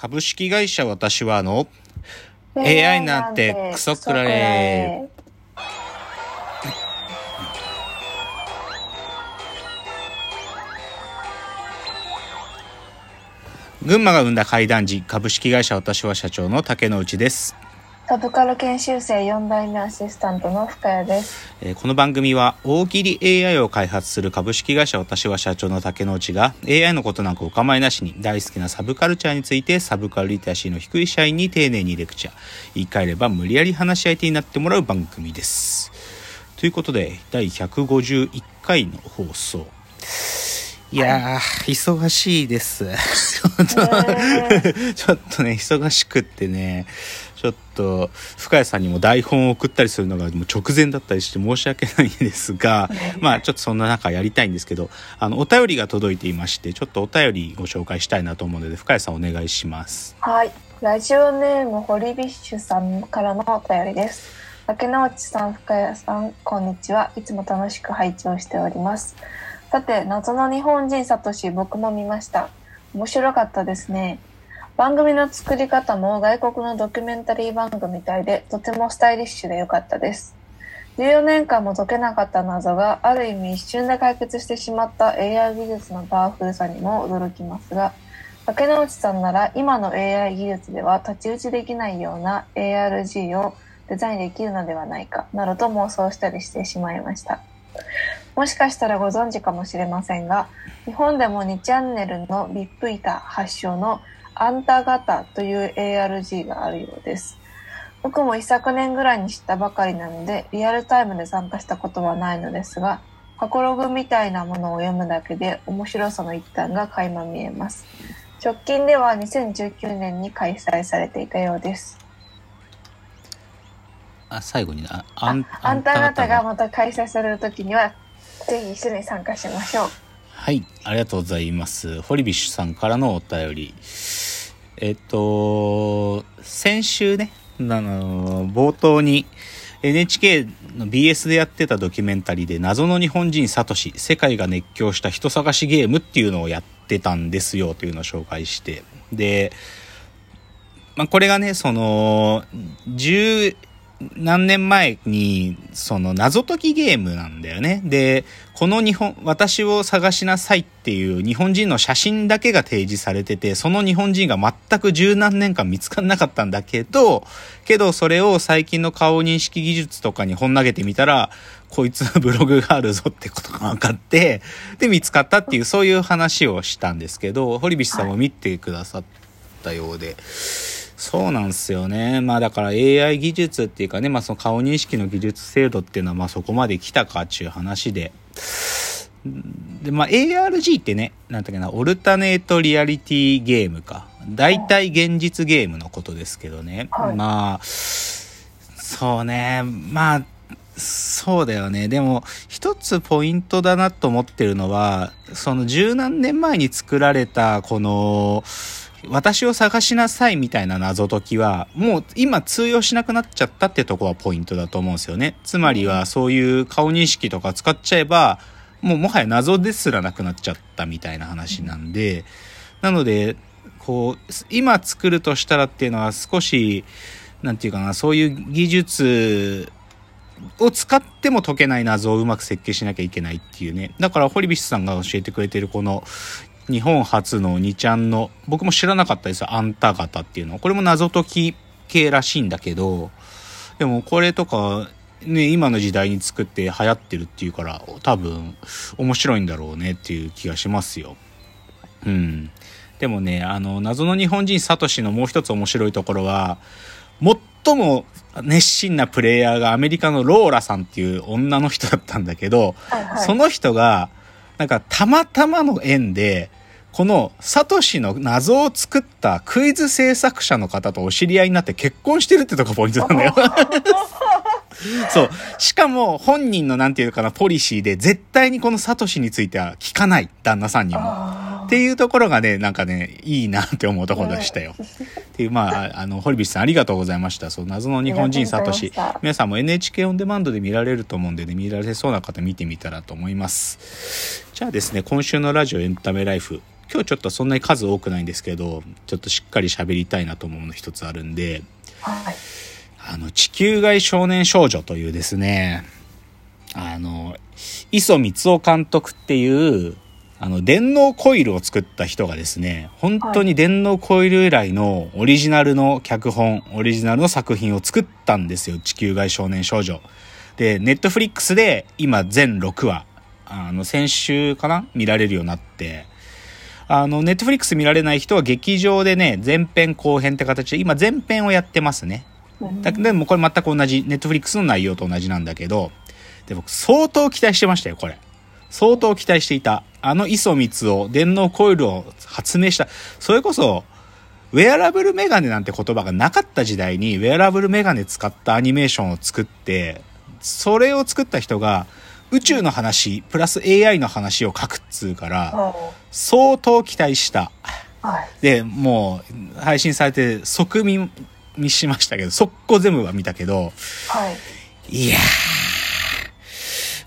株式会社私はあの AI なんてクソくられ。群馬が生んだ怪談時株式会社私は社長の竹之内です。サブカル研修生4代目アシスタントの深谷です。えーこの番組は大喜利 AI を開発する株式会社私は社長の竹之内が AI のことなんかお構いなしに大好きなサブカルチャーについてサブカルリテラシーの低い社員に丁寧にレクチャー。言い換えれば無理やり話し相手になってもらう番組です。ということで第151回の放送。いやー、忙しいです。ちょっと、ちょっとね、忙しくってね、ちょっと、深谷さんにも台本を送ったりするのがもう直前だったりして申し訳ないんですが、まあちょっとそんな中やりたいんですけど、あの、お便りが届いていまして、ちょっとお便りご紹介したいなと思うので、深谷さんお願いします。はい。ラジオネームホリビッシュさんからのお便りです。竹之内さん、深谷さん、こんにちは。いつも楽しく拝聴しております。さて、謎の日本人サトシ、僕も見ました。面白かったですね。番組の作り方も外国のドキュメンタリー番組みたいで、とてもスタイリッシュで良かったです。14年間も解けなかった謎がある意味一瞬で解決してしまった AI 技術のパワフルさにも驚きますが、竹之内さんなら今の AI 技術では太刀打ちできないような ARG をデザインできるのではないかなどと妄想したりしてしまいました。もしかしたらご存知かもしれませんが、日本でも2チャンネルのビップイタ発祥のあんた型という ARG があるようです。僕も一昨年ぐらいに知ったばかりなので、リアルタイムで参加したことはないのですが、過去ログみたいなものを読むだけで面白さの一端が垣間見えます。直近では2019年に開催されていたようです。あ、最後にな、あん、あんた方ががまた開催される時には、ぜひ一緒に参加しましょう。はい、ありがとうございます。ホリビッシュさんからのお便り。えっと、先週ね、あの、冒頭に NHK の BS でやってたドキュメンタリーで謎の日本人サトシ、世界が熱狂した人探しゲームっていうのをやってたんですよというのを紹介して。で、まあ、これがね、その、10何年前に、その謎解きゲームなんだよね。で、この日本、私を探しなさいっていう日本人の写真だけが提示されてて、その日本人が全く十何年間見つからなかったんだけど、けどそれを最近の顔認識技術とかに本投げてみたら、こいつのブログがあるぞってことが分かって、で見つかったっていうそういう話をしたんですけど、堀菱さんも見てくださったようで、そうなんですよね。まあだから AI 技術っていうかね、まあその顔認識の技術精度っていうのはまあそこまで来たかっていう話で。で、まあ ARG ってね、なんだっけな、オルタネートリアリティゲームか。大体現実ゲームのことですけどね。はいまあ、そうね、まあ、そうだよね。でも、一つポイントだなと思ってるのは、その十何年前に作られた、この、私を探しなさいみたいな謎解きは、もう今通用しなくなっちゃったってとこはポイントだと思うんですよね。つまりはそういう顔認識とか使っちゃえば、もうもはや謎ですらなくなっちゃったみたいな話なんで、なので、こう、今作るとしたらっていうのは少し、なんていうかな、そういう技術を使っても解けない謎をうまく設計しなきゃいけないっていうね。だから、堀菱さんが教えてくれてるこの、日本初の2ちゃんの、僕も知らなかったですよ。あんた方っていうの。これも謎解き系らしいんだけど、でもこれとか、ね、今の時代に作って流行ってるっていうから、多分面白いんだろうねっていう気がしますよ。うん。でもね、あの、謎の日本人サトシのもう一つ面白いところは、最も熱心なプレイヤーがアメリカのローラさんっていう女の人だったんだけど、はいはい。その人が、なんかたまたまの縁で、このサトシの謎を作ったクイズ制作者の方とお知り合いになって結婚してるってとこポイントなんだよ。そう。しかも本人のなんていうかな、ポリシーで絶対にこのサトシについては聞かない、旦那さんにも。あっていうところがね、なんかね、いいなって思うところでしたよ。っていう、まあ、あの、堀菱さんありがとうございました。そう、謎の日本人サトシ。皆さんも NHK オンデマンドで見られると思うんでね、見られそうな方見てみたらと思います。じゃあですね、今週のラジオエンタメライフ、今日ちょっとそんなに数多くないんですけど、ちょっとしっかり喋りたいなと思うもの一つあるんで、はい。あの、地球外少年少女というですね、あの、磯光夫監督っていう、あの、電脳コイルを作った人がですね、本当に電脳コイル以来のオリジナルの脚本、オリジナルの作品を作ったんですよ、地球外少年少女。で、ネットフリックスで今全6話、あの、先週かな？見られるようになって、あの、ネットフリックス見られない人は劇場でね、前編後編って形で、今前編をやってますね。だでもこれ全く同じ、ネットフリックスの内容と同じなんだけど、で僕相当期待してましたよ、これ。相当期待していた。あの磯光を、電脳コイルを発明した。それこそ、ウェアラブルメガネなんて言葉がなかった時代に、ウェアラブルメガネ使ったアニメーションを作って、それを作った人が、宇宙の話、プラス AI の話を書くっつうから、は相当期待した。い。で、もう、配信されて即見見しましたけど、速攻全部は見たけど、はい。いやー、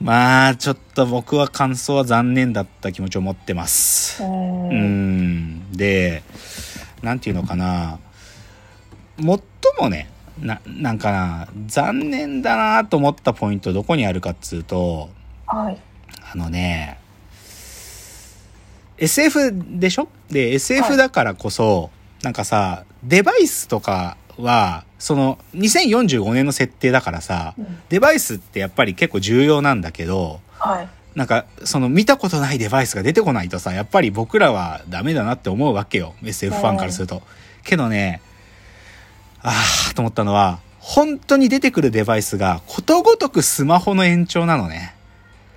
まあ、ちょっと僕は感想は残念だった気持ちを持ってます。う。うんん。で、なんていうのかな。最もね、な、なんかな、残念だなと思ったポイントどこにあるかっつうと、はい。あのね、SF でしょ？で、は SF いだからこそ、なんかさ、デバイスとかは、その、2045年の設定だからさ、うんデバイスってやっぱり結構重要なんだけど、はい。なんか、その見たことないデバイスが出てこないとさ、やっぱり僕らはダメだなって思うわけよ。SF ファンからすると。けどね、あーと思ったのは、本当に出てくるデバイスがことごとくスマホの延長なのね。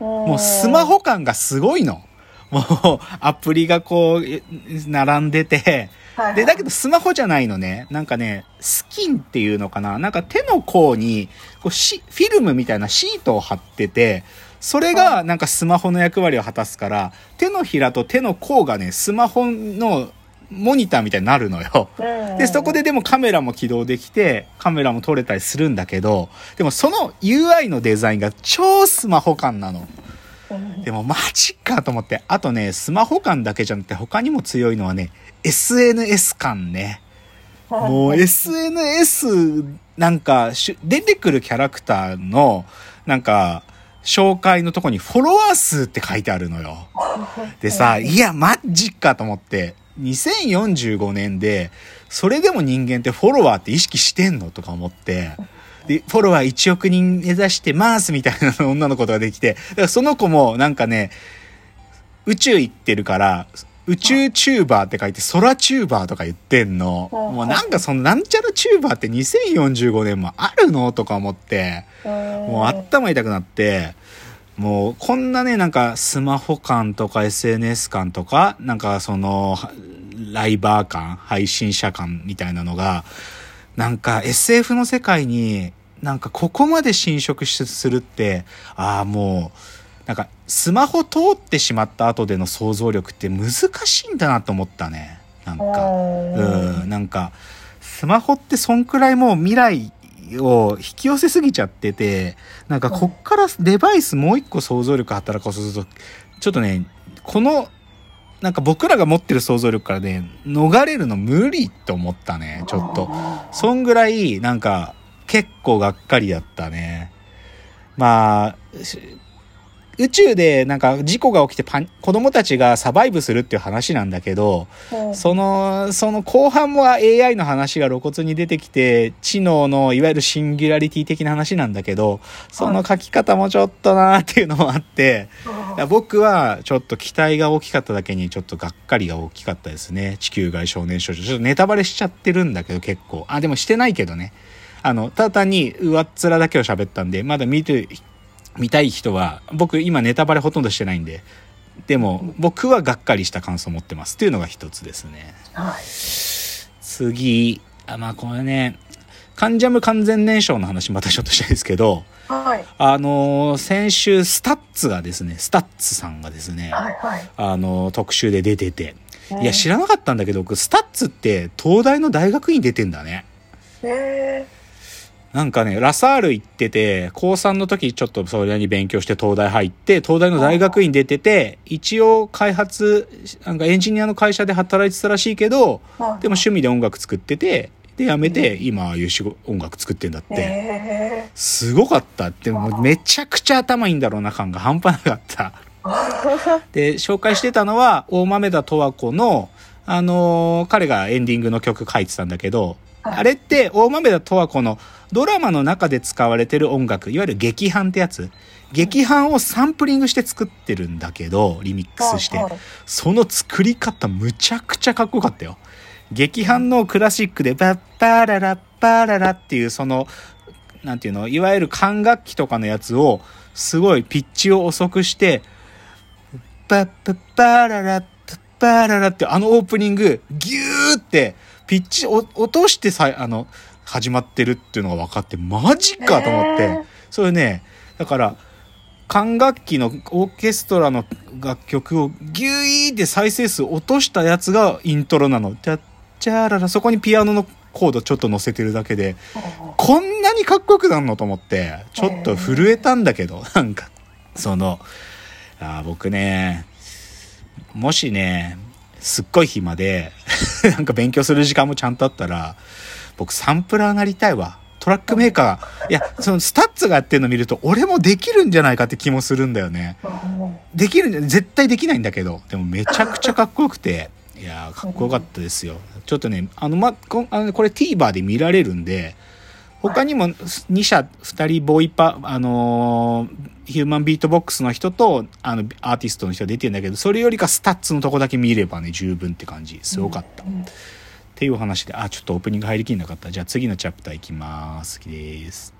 もうスマホ感がすごいの。もうアプリがこう、え並んでて、はい、で、だけどスマホじゃないのね。なんかね、スキンっていうのかななんか手の甲に、こうシフィルムみたいなシートを貼ってて、それがなんかスマホの役割を果たすから、手のひらと手の甲がね、スマホのモニターみたいになるのよ。うんで、そこででもカメラも起動できて、カメラも撮れたりするんだけど、でもその UI のデザインが超スマホ感なの。うんでもマジかと思って。あとね、スマホ感だけじゃなくて他にも強いのはね、SNS 感ね。もう SNS なんか出てくるキャラクターのなんか紹介のとこにフォロワー数って書いてあるのよ。でさ、いや、マジかと思って、2045年で、それでも人間ってフォロワーって意識してんの？とか思って、で、フォロワー1億人目指してますみたいな女の子ができて、だからその子もなんかね、宇宙行ってるから、宇宙チューバーって書いて空チューバーとか言ってんの。うん。もうなんかそのなんちゃらチューバーって2045年もあるの？とか思って、もう頭痛くなって、もうこんなね、なんかスマホ感とか SNS 感とか、なんかそのライバー感、配信者感みたいなのが、なんか SF の世界になんかここまで侵食するって、ああもう、なんかスマホ通ってしまった後での想像力って難しいんだなと思ったね。なんか。うん、なんか、スマホってそんくらいもう未来を引き寄せすぎちゃってて、なんかこっからデバイスもう一個想像力働かせると、ちょっとね、この、なんか僕らが持ってる想像力からね、逃れるの無理と思ったね、ちょっと。そんぐらい、なんか、結構がっかりだったね。まあ、宇宙でなんか事故が起きてパニ子供たちがサバイブするっていう話なんだけど、うんその、その後半も AI の話が露骨に出てきて、知能のいわゆるシンギュラリティ的な話なんだけど、その書き方もちょっとなーっていうのもあって、僕はちょっと期待が大きかっただけにちょっとがっかりが大きかったですね。地球外少年少女。ちょっとネタバレしちゃってるんだけど結構。あ、でもしてないけどね。あの、ただ単に上っ面だけを喋ったんで、まだ見て、見たい人は、僕今ネタバレほとんどしてないんで、でも僕はがっかりした感想を持ってますっていうのが一つですね。はい。次、あ、まあこれね、関ジャム完全燃焼の話またちょっとしたいですけど、はい。あのー先週 STUTSがですね、 STUTSさんがですね、はい。はい。あのー特集で出てて、うんいや知らなかったんだけど、僕 STUTSって東大の大学院出てんだね。へなんかね、ラサール行ってて、高3の時ちょっとそれに勉強して東大入って、東大の大学院出てて、一応開発、なんかエンジニアの会社で働いてたらしいけど、でも趣味で音楽作ってて、で、辞めて、今、ああいう仕事音楽作ってんだって。えすごかった。でも、めちゃくちゃ頭いいんだろうな感が半端なかった。で、紹介してたのは、大豆田十和子の、あのー彼がエンディングの曲書いてたんだけど、はいあれって、大豆田十和子のドラマの中で使われてる音楽、いわゆる劇伴ってやつ。劇伴をサンプリングして作ってるんだけど、リミックスして。その作り方むちゃくちゃかっこよかったよ。劇伴のクラシックでバッパララッパララっていうその、なんていうの、いわゆる管楽器とかのやつを、すごいピッチを遅くして、バッパッパララッパッパララってあのオープニング、ギューって、ピッチを落としてさ、あの、始まってるっていうのが分かって、マジかと思って。へーそれね、だから、管楽器のオーケストラの楽曲をギュイーって再生数落としたやつがイントロなの。チャッチャーララ、そこにピアノのコードちょっと乗せてるだけで、こんなにかっこよくなるのと思って、ちょっと震えたんだけど、なんか、その、あー僕ね、もしね、すっごい暇で、なんか勉強する時間もちゃんとあったら、僕サンプラーなりたいわ。トラックメーカー、いや、その STUTSがやってるの見ると、俺もできるんじゃないかって気もするんだよね。できるんじゃ、絶対できないんだけど、でもめちゃくちゃかっこよくて、いやかっこよかったですよ。ちょっとね、あの、ま、こあのこれ TVer で見られるんで、他にも2社、2人ボイパ、あのーヒューマンビートボックスの人と、あの、アーティストの人が出てるんだけど、それよりか STUTSのとこだけ見ればね、十分って感じ。すごかった。っていうお話で、あ、ちょっとオープニング入りきんなかった。じゃあ次のチャプターいきます。好きです。